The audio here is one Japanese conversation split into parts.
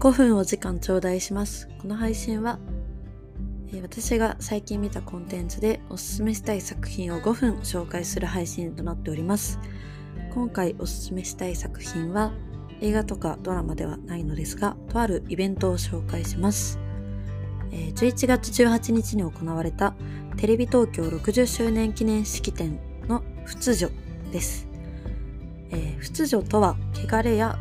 5分お時間頂戴します。この配信は、え私が最近見たコンテンツでおすすめしたい作品を5分紹介する配信となっております。今回おすすめしたい作品は映画とかドラマではないのですが、とあるイベントを紹介します。え11月18日に行われたテレビ東京60周年記念式典の仏女です。えー仏女とは汚れや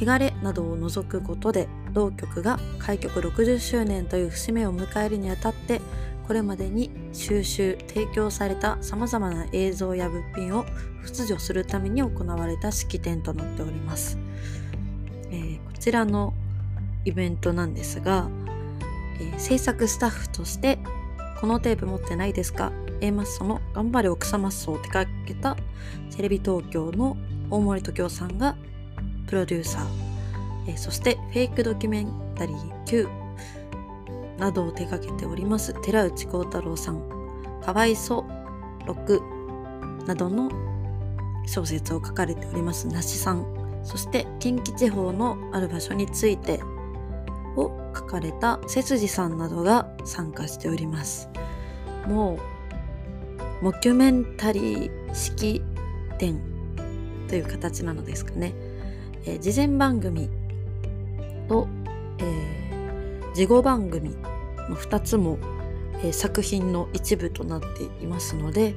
汚れなどを除くことで同局が開局60周年という節目を迎えるにあたってこれまでに収集提供されたさまざまな映像や物品を仏女するために行われた式典となっております、えーこちらのイベントなんですが、えー制作スタッフとしてこのテープ持ってないですか？A マッソの頑張れ奥様マッソを手掛けたテレビ東京の大森時夫さんがプロデューサー、えそしてフェイクドキュメンタリー Q などを手掛けております寺内幸太郎さん「かわいそ6」などの小説を書かれております梨さん。そして近畿地方のある場所についてを書かれた背筋さんなどが参加しております。もうモキュメンタリー式典という形なのですかね、えー事前番組と、えー事後番組の2つも、えー作品の一部となっていますので、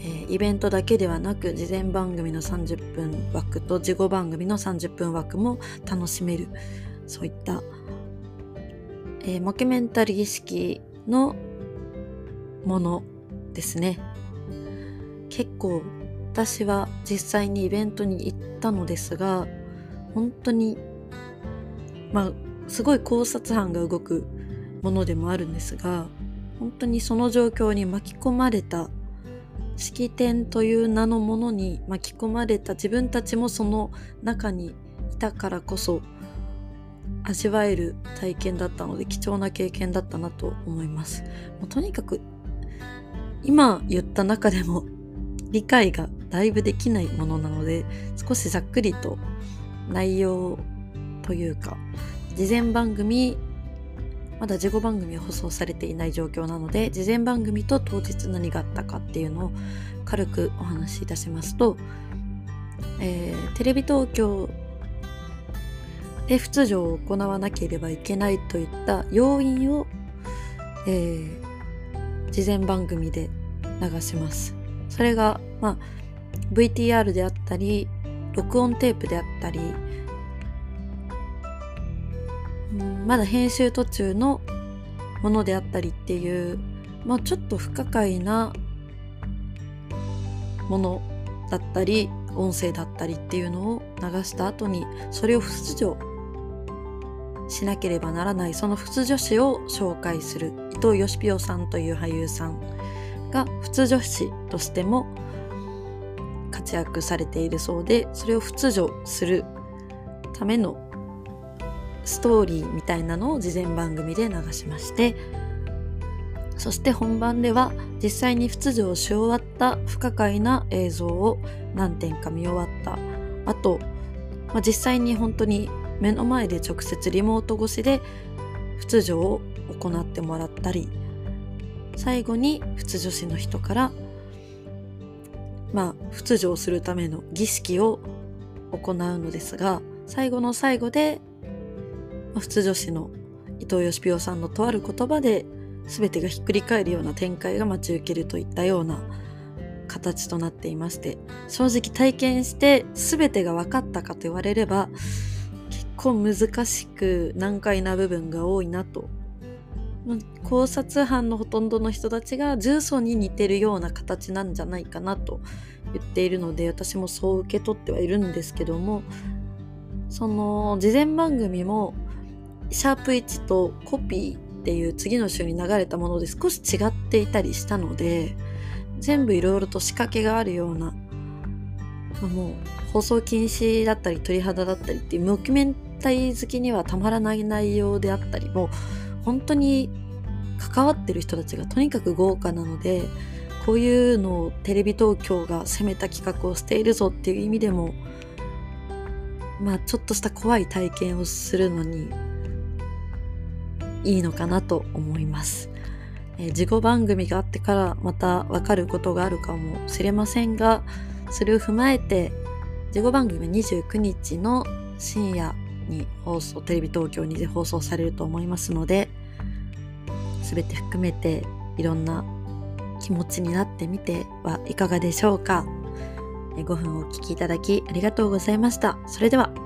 えイベントだけではなく事前番組の30分枠と事後番組の30分枠も楽しめるそういった、えモキュメンタリー式のものですね。結構私は実際にイベントに行ったのですが本当にまあすごい考察班が動くものでもあるんですが本当にその状況に巻き込まれた式典という名のものに巻き込まれた自分たちもその中にいたからこそ味わえる体験だったので貴重な経験だったなと思います。もうとにかく今言った中でも理解がだいぶできないものなので少しざっくりと内容というか事前番組まだ事後番組は放送されていない状況なので事前番組と当日何があったかっていうのを軽くお話しいたしますと、えーテレビ東京で仏女を行わなければいけないといった要因を、えー事前番組で流します。それが、まあ、VTR であったり録音テープであったりまだ編集途中のものであったりっていう、まあ、ちょっと不可解なものだったり音声だったりっていうのを流した後にそれを仏女しなければならないその仏女子を紹介する伊藤義清さんという俳優さんが仏女子としても活躍されているそうでそれを仏女するためのストーリーみたいなのを事前番組で流しましてそして本番では実際に仏女をし終わった不可解な映像を何点か見終わった。あと、まあ、実際に本当に目の前で直接リモート越しで仏女を行ってもらったり最後に仏女子の人からまあ仏女をするための儀式を行うのですが最後の最後でまあ仏女子の伊藤義清さんのとある言葉で全てがひっくり返るような展開が待ち受けるといったような形となっていまして正直体験して全てが分かったかと言われれば結構難しく難解な部分が多いなと考察班のほとんどの人たちが重曹に似てるような形なんじゃないかなと言っているので私もそう受け取ってはいるんですけどもその事前番組もシャープ1とコピーっていう次の週に流れたもので少し違っていたりしたので全部いろいろと仕掛けがあるようなもう放送禁止だったり鳥肌だったりっていうモキュメンタリー好きにはたまらない内容であったりも本当に関わってる人たちがとにかく豪華なのでこういうのをテレビ東京が攻めた企画をしているぞっていう意味でもまあちょっとした怖い体験をするのにいいのかなと思います。え、事後番組があってからまたわかることがあるかもしれませんが、それを踏まえて、事後番組は29日の深夜に放送、テレビ東京にて放送されると思いますので、全て含めていろんな気持ちになってみてはいかがでしょうか。5分お聴きいただきありがとうございました。それでは。